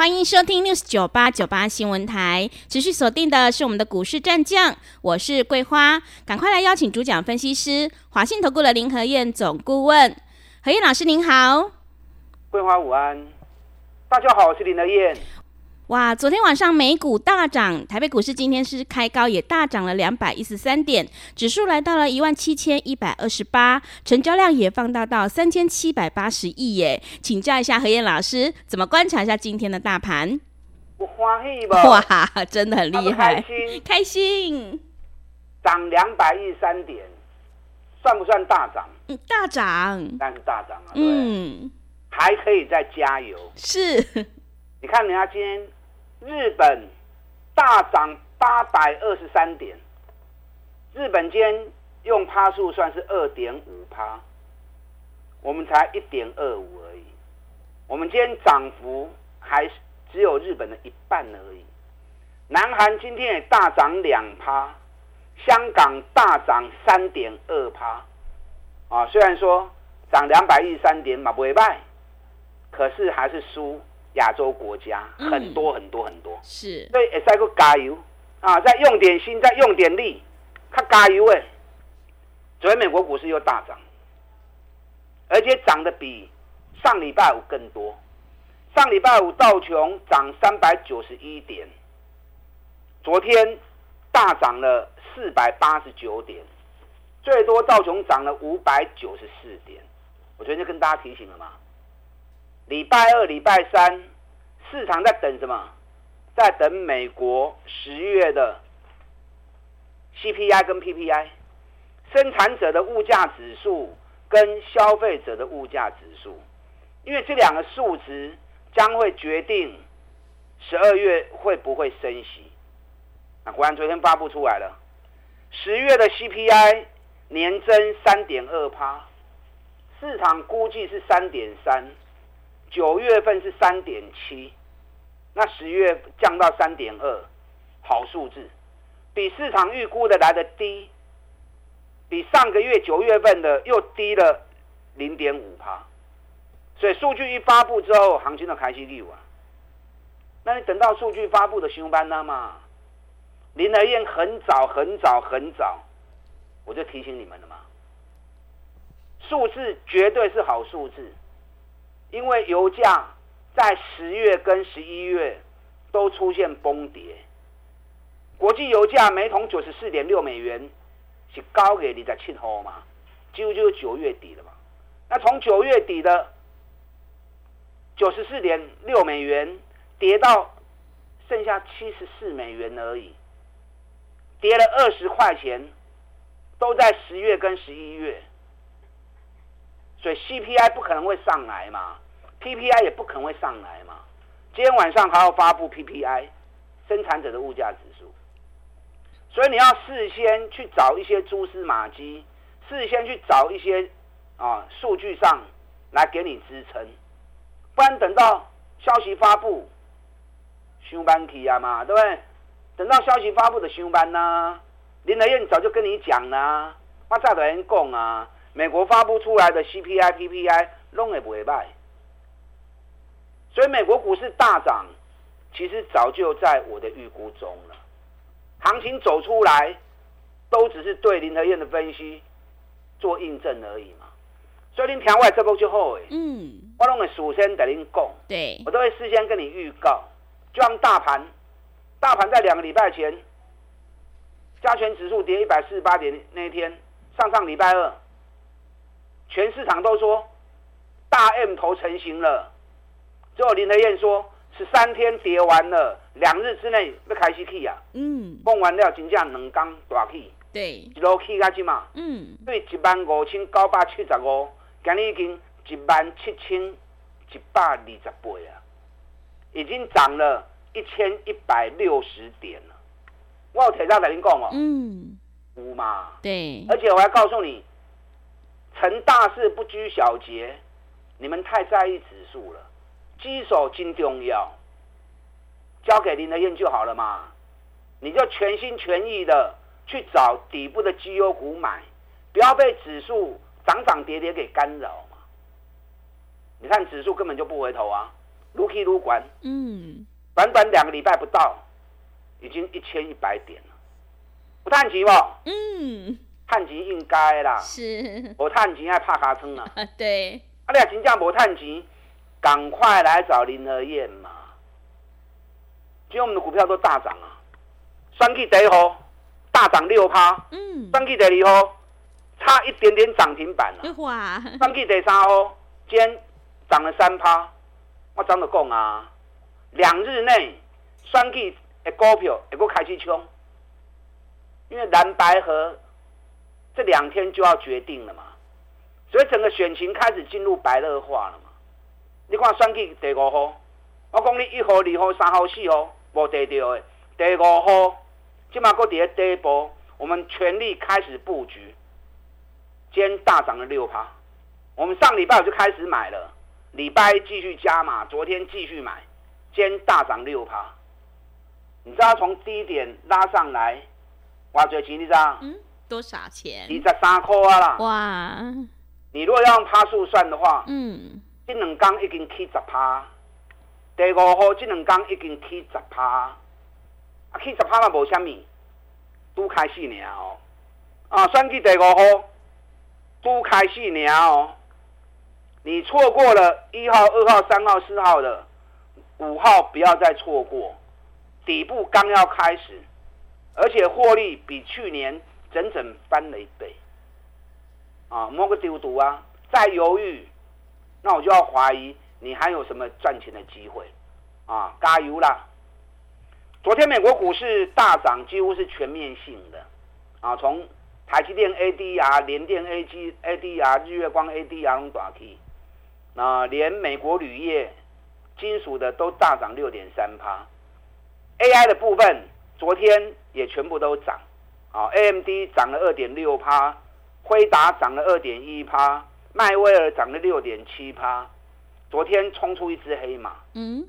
欢迎收听 News 九八九八新闻台，持续锁定的是我们的股市战将，我是桂花，赶快来邀请主讲分析师华信投顾的林和燕总顾问，何燕老师您好，桂花午安，大家好，我是林和燕。哇，昨天晚上美股大涨，台北股市今天是开高，也大涨了两百一十三点，指数来到了一万七千一百二十八，成交量也放大到三千七百八十亿耶。请教一下何燕老师，怎么观察一下今天的大盘？我欢喜吧？哇，真的很厉害，开心，开心，涨两百一十三点，算不算大涨？嗯，大涨，但是大涨啊，嗯，还可以再加油。是，你看人家今天。日本大涨八百二十三点，日本今天用趴数算是二点五趴，我们才一点二五而已。我们今天涨幅还只有日本的一半而已。南韩今天也大涨两趴，香港大涨三点二趴。啊，虽然说涨两百一十三点嘛不会败，可是还是输。亚洲国家很多很多很多，嗯、是，所以也再个加油啊！再用点心，再用点力，看加油哎！昨天美国股市又大涨，而且涨得比上礼拜五更多。上礼拜五道琼涨三百九十一点，昨天大涨了四百八十九点，最多道琼涨了五百九十四点。我昨天就跟大家提醒了嘛。礼拜二、礼拜三，市场在等什么？在等美国十月的 CPI 跟 PPI，生产者的物价指数跟消费者的物价指数，因为这两个数值将会决定十二月会不会升息。那果然昨天发布出来了，十月的 CPI 年增三点二趴，市场估计是三点三。九月份是三点七，那十月降到三点二，好数字，比市场预估的来的低，比上个月九月份的又低了零点五趴，所以数据一发布之后，行情就开始溜啊。那你等到数据发布的上班了嘛？林和彦很早很早很早，我就提醒你们了嘛，数字绝对是好数字。因为油价在十月跟十一月都出现崩跌，国际油价每桶九十四点六美元，是高给你在七号嘛，几乎就是九月底了嘛。那从九月底的九十四点六美元跌到剩下七十四美元而已，跌了二十块钱，都在十月跟十一月。所以 CPI 不可能会上来嘛，PPI 也不可能会上来嘛。今天晚上还要发布 PPI，生产者的物价指数。所以你要事先去找一些蛛丝马迹，事先去找一些啊数据上来给你支撑，不然等到消息发布，上班期啊嘛，对不对？等到消息发布的上班呢，林德彦早就跟你讲啦，我早就跟你讲啊。美国发布出来的 CPI、PPI 拢也不会败，所以美国股市大涨，其实早就在我的预估中了。行情走出来，都只是对林和燕的分析做印证而已嘛。所以您听我这波就好诶，嗯，我拢会事先跟您讲，对，我都会事先跟你预告。就像大盘，大盘在两个礼拜前，加权指数跌一百四十八点那一天，上上礼拜二。全市场都说大 M 头成型了，最后林德燕说十三天跌完了，两日之内要开始去啊。嗯，崩完了真正两缸大起。对，一路起下去嘛。嗯，对，一万五千九百七十五，今日已经一万七千一百二十八啊，已经涨了一千一百六十点了。我有提早跟您讲哦。嗯。五嘛。对。而且我还告诉你，成大事不拘小节，你们太在意指数了，基手金重要，交给林德燕就好了嘛。你就全心全意的去找底部的绩优股买，不要被指数涨涨跌跌给干扰嘛。你看指数根本就不回头啊，如起如管，嗯，短短两个礼拜不到，已经一千一百点了，不叹气不？嗯，叹气应该啦，是，我叹气爱怕卡称啊，对，啊，你要真正无叹气，赶快来找林和燕嘛，今天我们的股票都大涨啊。双 K 第一号大涨六趴，嗯，双 K 第二号差一点点涨停板了，哇，双 K 第三号今天涨了三趴，我怎么讲啊？两日内双 K 的股票也够开始冲，因为蓝白河这两天就要决定了嘛，所以整个选情开始进入白热化了嘛。你看双 K 第五号，我讲你一号、二号、三号、四号无得到的，第五号。即嘛，搁底下第一波，我们全力开始布局。今天大涨了六趴，我们上礼拜我就开始买了，礼拜一继续加码，昨天继续买，今天大涨六趴。你知道从低点拉上来，哇，最钱你知道？嗯，多少钱？二十三块啊啦！哇，你如果要用趴数算的话，嗯，这两天已经起十趴，第五号这两天已经起十趴。啊，去十趴嘛无虾米，拄开始尔哦。啊，选举第五号，拄开始尔哦。你错过了一号、二号、三号、四号的，五号不要再错过。底部刚要开始，而且获利比去年整整翻了一倍。啊，摸个丢毒啊！再犹豫，那我就要怀疑你还有什么赚钱的机会。啊，加油啦！昨天美国股市大涨，几乎是全面性的，啊，从台积电 ADR、联电 AG、ADR、日月光 ADR 都大起，啊，连美国铝业、金属的都大涨六点三趴。AI 的部分昨天也全部都涨，啊，AMD 涨了二点六趴，辉达涨了二点一趴，迈威尔涨了六点七趴，昨天冲出一只黑马。嗯。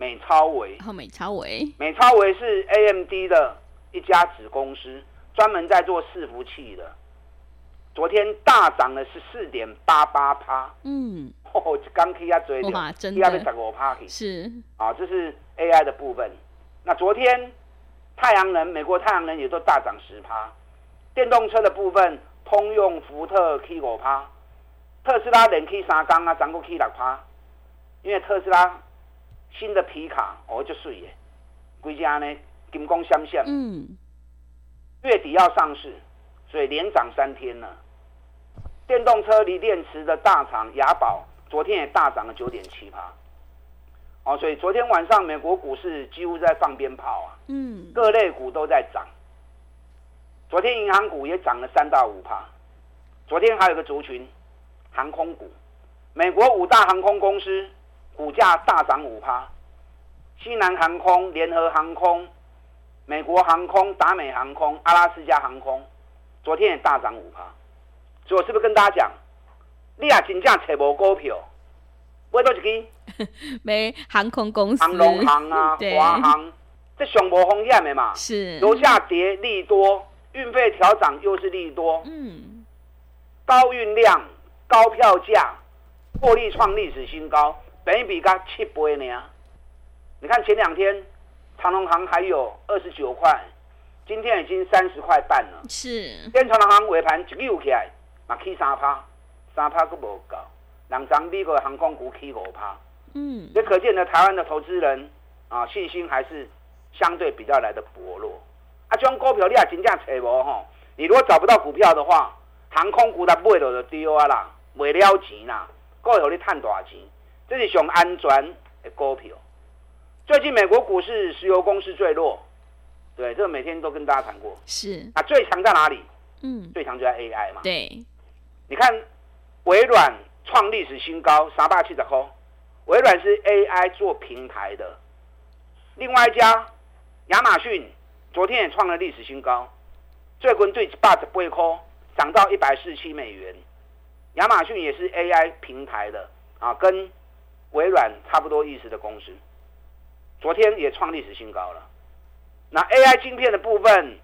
美超微，后美超维，美超维是 AMD 的一家子公司，专门在做伺服器的。昨天大涨了十四点八八趴，嗯，哦刚踢下追哇，真的，十五趴是啊，这是 AI 的部分。那昨天太阳能，美国太阳能也都大涨十趴。电动车的部分，通用、福特 K 五趴，特斯拉连 K 三缸啊，涨过 K 六趴，因为特斯拉。新的皮卡哦，就水耶，归家呢金光闪闪。嗯，月底要上市，所以连涨三天了。电动车锂电池的大厂雅宝，昨天也大涨了九点七趴。哦，所以昨天晚上美国股市几乎在放鞭炮啊。嗯，各类股都在涨。昨天银行股也涨了三到五趴。昨天还有个族群，航空股，美国五大航空公司。股价大涨五趴，西南航空、联合航空、美国航空、达美航空、阿拉斯加航空，昨天也大涨五趴。所以我是不是跟大家讲，你啊真正找无股票，买多一支？没航空公司，航龙航啊，华航，这上无风险的嘛。是。楼下跌利多，运费调涨又是利多。嗯。高运量、高票价，获利创历史新高。本益比刚七倍呢，你看前两天长隆行还有二十九块，今天已经三十块半了。是，今天长荣航尾盘一溜起来，嘛起三趴，三趴都无够，两张美国航空股起五趴。嗯，也可见呢，台湾的投资人啊，信心还是相对比较来的薄弱。啊，这种股票你也真正找无吼，你如果找不到股票的话，航空股它买了就丢啊啦，卖了钱啦，够会让你赚大钱。这是熊安全的股票。最近美国股市石油公司最弱，对，这个每天都跟大家谈过。是啊，最强在哪里？嗯，最强就在 AI 嘛。对，你看微软创历史新高，三百七十块。微软是 AI 做平台的。另外一家亚马逊昨天也创了历史新高，最近对一百十八块涨到一百四十七美元。亚马逊也是 AI 平台的啊，跟微软差不多意思的公司，昨天也创历史新高了。那 AI 晶片的部分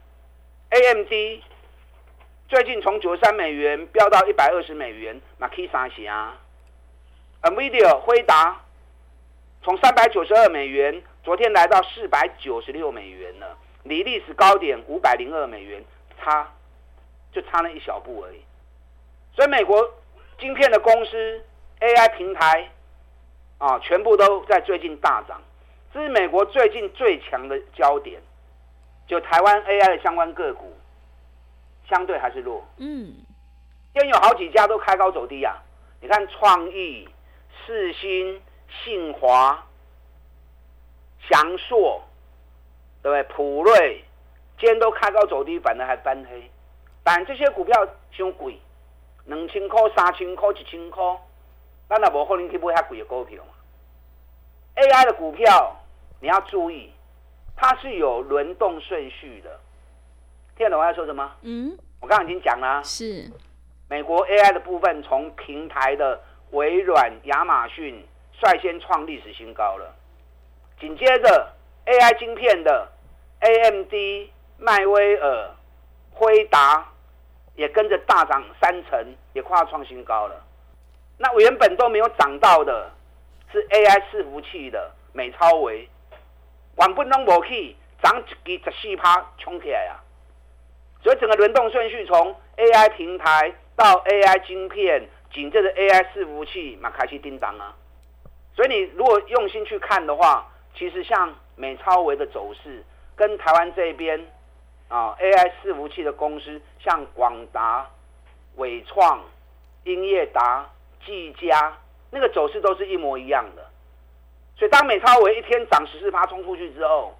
，AMD 最近从九十三美元飙到一百二十美元，那 K 三啊。NVIDIA 辉达从三百九十二美元，昨天来到四百九十六美元了，离历史高点五百零二美元差就差那一小步而已。所以美国晶片的公司 AI 平台啊，全部都在最近大涨，这是美国最近最强的焦点。就台湾 AI 的相关个股相对还是弱，嗯，今天有好几家都开高走低啊，你看创意。四新、信华、祥硕，对不对？普瑞，今天都开高走低，反而还翻黑。但这些股票凶贵，两千块、三千块、一千块，咱也无可能去买遐贵的股票嘛。AI 的股票你要注意，它是有轮动顺序的。听得懂我要说什么？嗯，我刚刚已经讲了，是美国 AI 的部分从平台的。微软、亚马逊率先创历史新高了，紧接着 AI 晶片的 AMD、迈威尔、辉达也跟着大涨三成，也快要创新高了。那原本都没有涨到的，是 AI 伺服器的美超维，原本拢无去涨一支十四趴冲起来啊！所以整个轮动顺序从 AI 平台到 AI 晶片。紧接着 AI 伺服器嘛开始叮当啊，所以你如果用心去看的话，其实像美超维的走势，跟台湾这边啊 AI 伺服器的公司，像广达、伟创、英业达、技嘉，那个走势都是一模一样的。所以当美超微一天涨十四趴冲出去之后，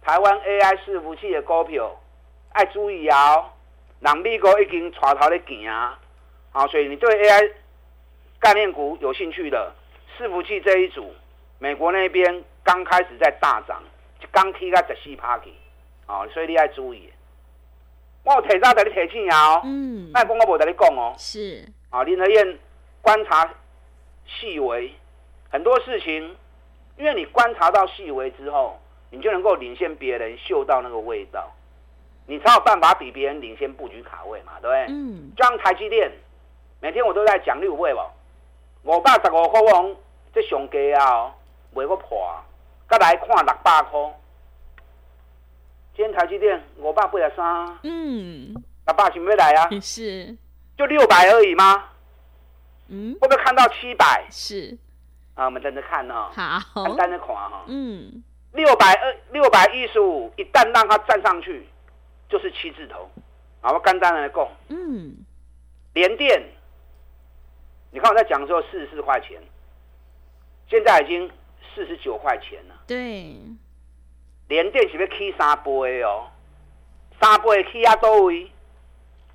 台湾 AI 伺服器的股票爱注意哦，人美国已经带头在行啊。好，所以你对 AI 概念股有兴趣的，伺服器这一组，美国那边刚开始在大涨，就刚踢个十四趴去，好，所以你要注意。我有提早在你提醒啊，嗯，那讲我无在你讲哦，是，啊，林和燕观察细微，很多事情，因为你观察到细微之后，你就能够领先别人，嗅到那个味道，你才有办法比别人领先布局卡位嘛，对不对？嗯，就像台积电。每天我都在讲六位吧，五百十五块钱，这上低啊，袂个破，再来看六百块。今天台积电五百八十三，嗯，六百是不来啊？是，就六百而已吗？嗯，会不会看到七百？是，啊，我们等着看哦。好，简单的看哈。嗯，六百二，六百一十五，一旦让它站上去，就是七字头。好，我简单来讲，嗯，联电。你看我在讲的时候四十四块钱，现在已经四十九块钱了。对，联电是要起三倍哦，三倍起啊多位？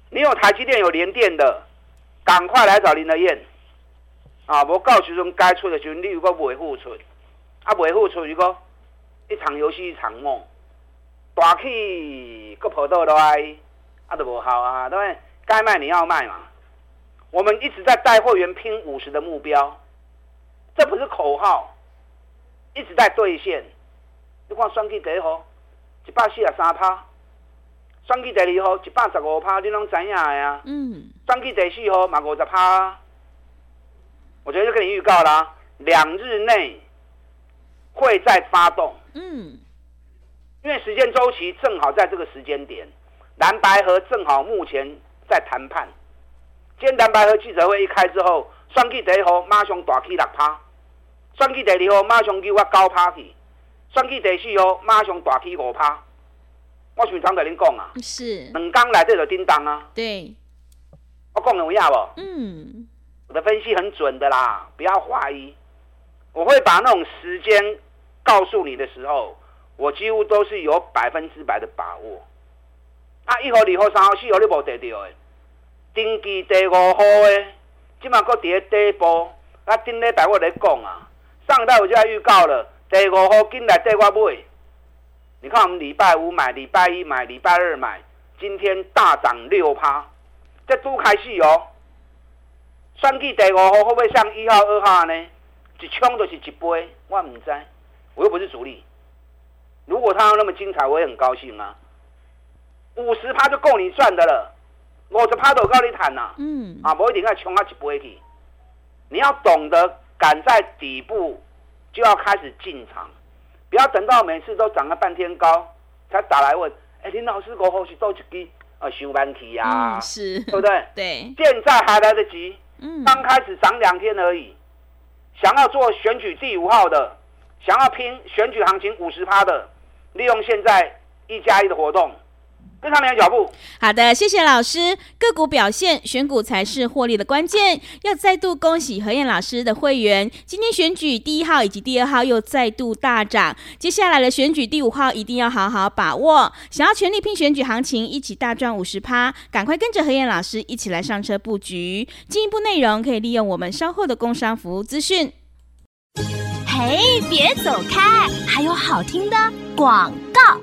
你有台积电有联电的，赶快来找林德彦啊！无到时阵，该出的时候你如果不会付出，啊，不会付出，如果一场游戏一场梦，大起个跑道来，啊都无好啊，对不对？该卖你要卖嘛。我们一直在带会员拼五十的目标，这不是口号，一直在兑现。你看双 K 第一号一百四十三趴，双 K 第二号一百十五趴，你拢知影的啊？嗯。双 K 第四号嘛五十趴，我觉得就跟你预告啦，两日内会再发动。嗯。因为时间周期正好在这个时间点，蓝白河正好目前在谈判。今天蓝白河记者会一开之后，双 K 第一号马上大起六趴，双 K 第二号马上叫我九趴去，双 K 第四号马上大起五趴。我经常甲恁讲啊，是两天来这就叮当啊。对，我讲有影无？嗯，我的分析很准的啦，不要怀疑。我会把那种时间告诉你的时候，我几乎都是有百分之百的把握。啊，一号、二号、三号、四号你无得到的。登记第五号的，今嘛搁伫个底部。啊，顶礼拜我来讲啊，上礼拜我就要预告了，第五号进来带我买。你看我们礼拜五买，礼拜一买，礼拜二买，今天大涨六趴，这都开始哦。算计第五号会不会像一号、二号呢？一冲就是一杯，我唔知，我又不是主力。如果他要那么精彩，我也很高兴啊。五十趴就够你赚的了，五十趴都够你谈呐。嗯，啊，不一定要冲啊一杯去。你要懂得赶在底部就要开始进场，不要等到每次都涨了半天高才打来问。哎，林老师，我后是做一支呃上班期呀？是，对不对？对，现在还来得及。嗯，刚开始涨两天而已。想要做选举第五号的，想要拼选举行情五十趴的，利用现在一加一的活动。跟上你的脚步。好的，谢谢老师。个股表现，选股才是获利的关键。要再度恭喜何燕老师的会员，今天选举第一号以及第二号又再度大涨。接下来的选举第五号一定要好好把握。想要全力拼选举行情，一起大赚五十趴，赶快跟着何燕老师一起来上车布局。进一步内容可以利用我们稍后的工商服务资讯。嘿，别走开，还有好听的广告。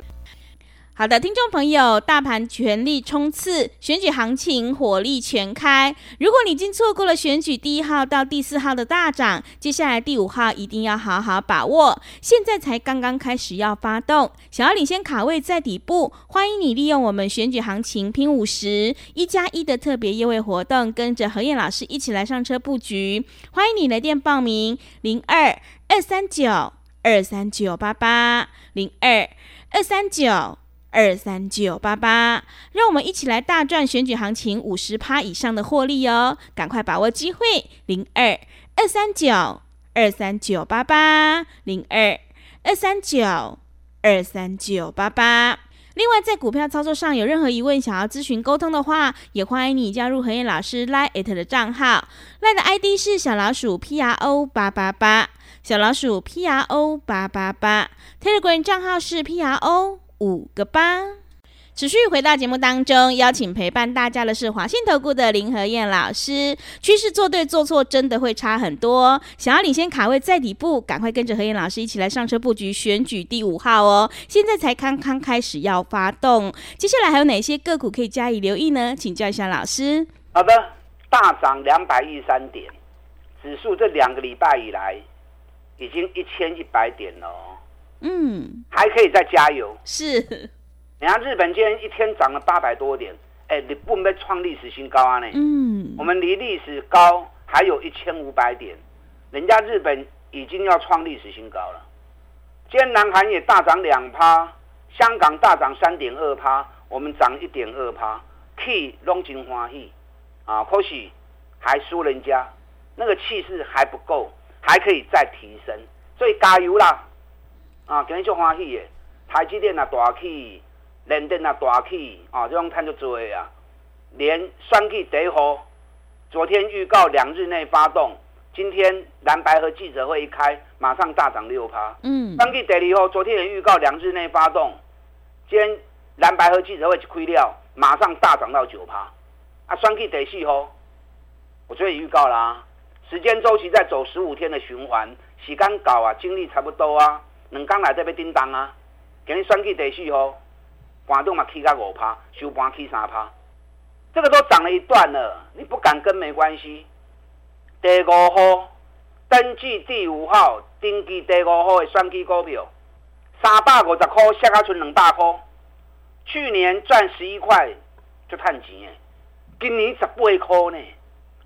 好的，听众朋友，大盘全力冲刺，选举行情火力全开。如果你已经错过了选举第一号到第四号的大涨，接下来第五号一定要好好把握。现在才刚刚开始要发动，想要领先卡位在底部，欢迎你利用我们选举行情拼五十一加一的特别优惠活动，跟着何燕老师一起来上车布局。欢迎你来电报名：零二二三九二三九八八零二二三九。二三九八八，让我们一起来大赚选举行情五十趴以上的获利哦！赶快把握机会，零二二三九二三九八八，零二二三九二三九八八。另外，在股票操作上有任何疑问，想要咨询沟通的话，也欢迎你加入何燕老师 Line@ 的账号，Line 的 ID 是小老鼠 P R O 八八八，小老鼠 P R O 八八八，Telegram 账号是 P R O。五个八，持续回到节目当中，邀请陪伴大家的是华信投顾的林和燕老师。趋势做对做错，真的会差很多。想要领先卡位在底部，赶快跟着和燕老师一起来上车布局选举第五号哦！现在才刚刚开始要发动，接下来还有哪些个股可以加以留意呢？请教一下老师。好的，大涨两百一十三点，指数这两个礼拜以来已经一千一百点了。嗯，还可以再加油。是，你看日本今天一天涨了八百多点，哎、欸，你不能创历史新高啊？呢，嗯，我们离历史高还有一千五百点，人家日本已经要创历史新高了。今天南韩也大涨两趴，香港大涨三点二趴，我们涨一点二趴，K 龙井欢喜啊，可惜还输人家，那个气势还不够，还可以再提升，所以加油啦！啊，今天就欢喜的！台积电啊大起，联电啊大起，啊，这种看就多啊。连双 K 第一号，昨天预告两日内发动，今天蓝白和记者会一开，马上大涨六趴。嗯。双 K 第二号，昨天也预告两日内发动，今天蓝白和记者会一开了，马上大涨到九趴。啊，双 K 第四号，我昨天也预告啦、啊，时间周期在走十五天的循环，时间搞啊，精力差不多啊。两天来这边叮当啊！今日选举第四号，盘中嘛起到五趴，收盘起三趴，这个都涨了一段了。你不敢跟没关系。第五号登记第五号，登记第五号的选举股票，三百五十块，下下存两百块。去年赚十一块就赚钱诶，今年十八块呢，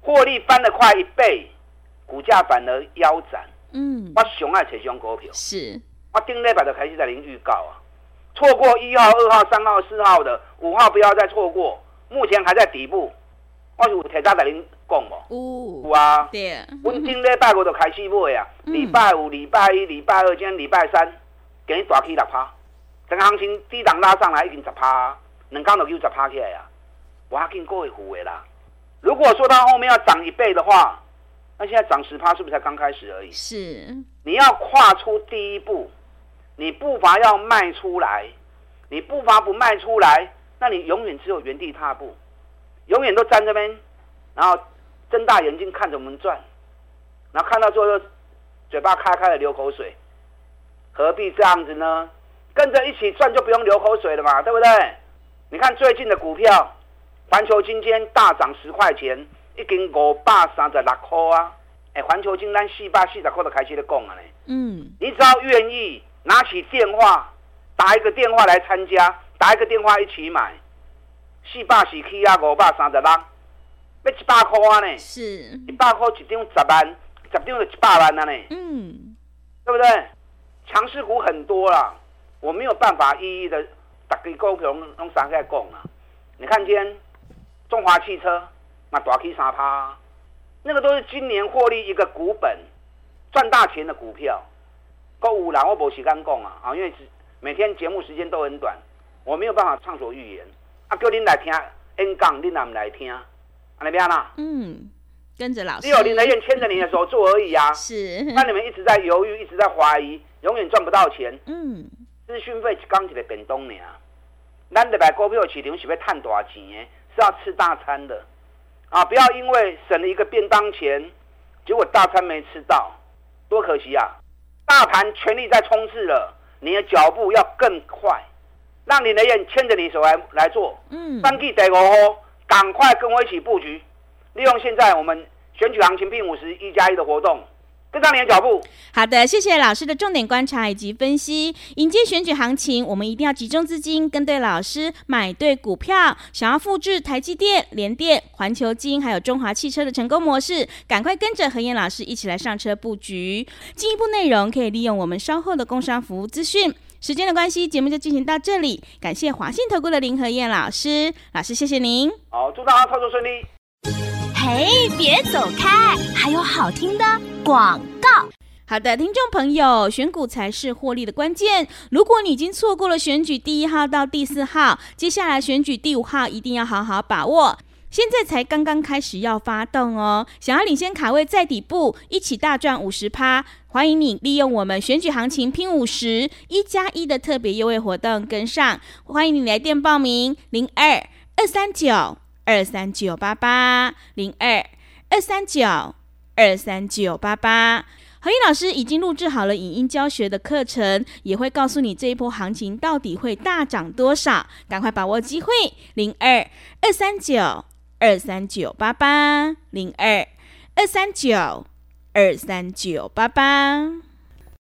获利翻了快一倍，股价反而腰斩。嗯，我熊爱这种股票是。我顶礼拜就开始在您预告啊，错过一号、二号、三号、四号的五号不要再错过，目前还在底部。我有提早在您讲无？有啊。对。我顶礼拜五就开始买啊，礼拜五、礼拜一、礼拜二，今天礼拜三，给你大起六趴，整个行情低档拉上来已经十趴，两天就又十趴起来啊，我还跟各位护卫啦。如果说它后面要涨一倍的话，那现在涨十趴是不是才刚开始而已？是。你要跨出第一步。你步伐要迈出来，你步伐不迈出来，那你永远只有原地踏步，永远都站这边，然后睁大眼睛看着我们转，然后看到最后嘴巴开开的流口水，何必这样子呢？跟着一起转就不用流口水了嘛，对不对？你看最近的股票，环球晶今天大涨十块钱，已经五百三十六块啊！哎，环球金咱四百四十块都开始在讲了呢。嗯，你只要愿意拿起电话，打一个电话来参加，打一个电话一起买，四百四起啊，五百三十六，要一百块啊呢？是，一百块一张十万，十张就一百万了呢。嗯，对不对？强势股很多啦，我没有办法一一的打给股票拢拢三个讲啊。你看今天中华汽车嘛大起三趴，那个都是今年获利一个股本赚大钱的股票。购物啦，我没时间讲啊，啊，因为每天节目时间都很短，我没有办法畅所欲言。啊，叫您来听演讲，您也不来听？那边啦？嗯，跟着老师。只有林德燕牵着你的手做而已啊。是。那你们一直在犹豫，一直在怀疑，永远赚不到钱。嗯。资讯费刚起来变动呢。咱的买股票市场是要赚大钱的，是要吃大餐的。啊，不要因为省了一个便当钱，结果大餐没吃到，多可惜啊！大盘全力在冲刺了，你的脚步要更快，让你的人牵着你手来来做。嗯。三 G 得哦，赶快跟我一起布局，利用现在我们选举行情并五十一加一的活动，跟上你的脚步。好的，谢谢老师的重点观察以及分析。迎接选举行情，我们一定要集中资金，跟对老师，买对股票。想要复制台积电、联电、环球金还有中华汽车的成功模式，赶快跟着何燕老师一起来上车布局。进一步内容可以利用我们稍后的工商服务资讯。时间的关系，节目就进行到这里。感谢华信投顾的林和燕老师，老师谢谢您。好，祝大家操作顺利。嘿，别走开，还有好听的广告。好的，听众朋友，选股才是获利的关键。如果你已经错过了选举第一号到第四号，接下来选举第五号一定要好好把握。现在才刚刚开始要发动哦，想要领先卡位在底部，一起大赚五十趴，欢迎你利用我们选举行情拼五十一加一的特别优惠活动跟上。欢迎你来电报名：零二二三九二三九八八零二二三九二三九八八。和彦老师已经录制好了影音教学的课程，也会告诉你这一波行情到底会大涨多少，赶快把握机会，零二二三九。二三九八八零二二三九二三九八八。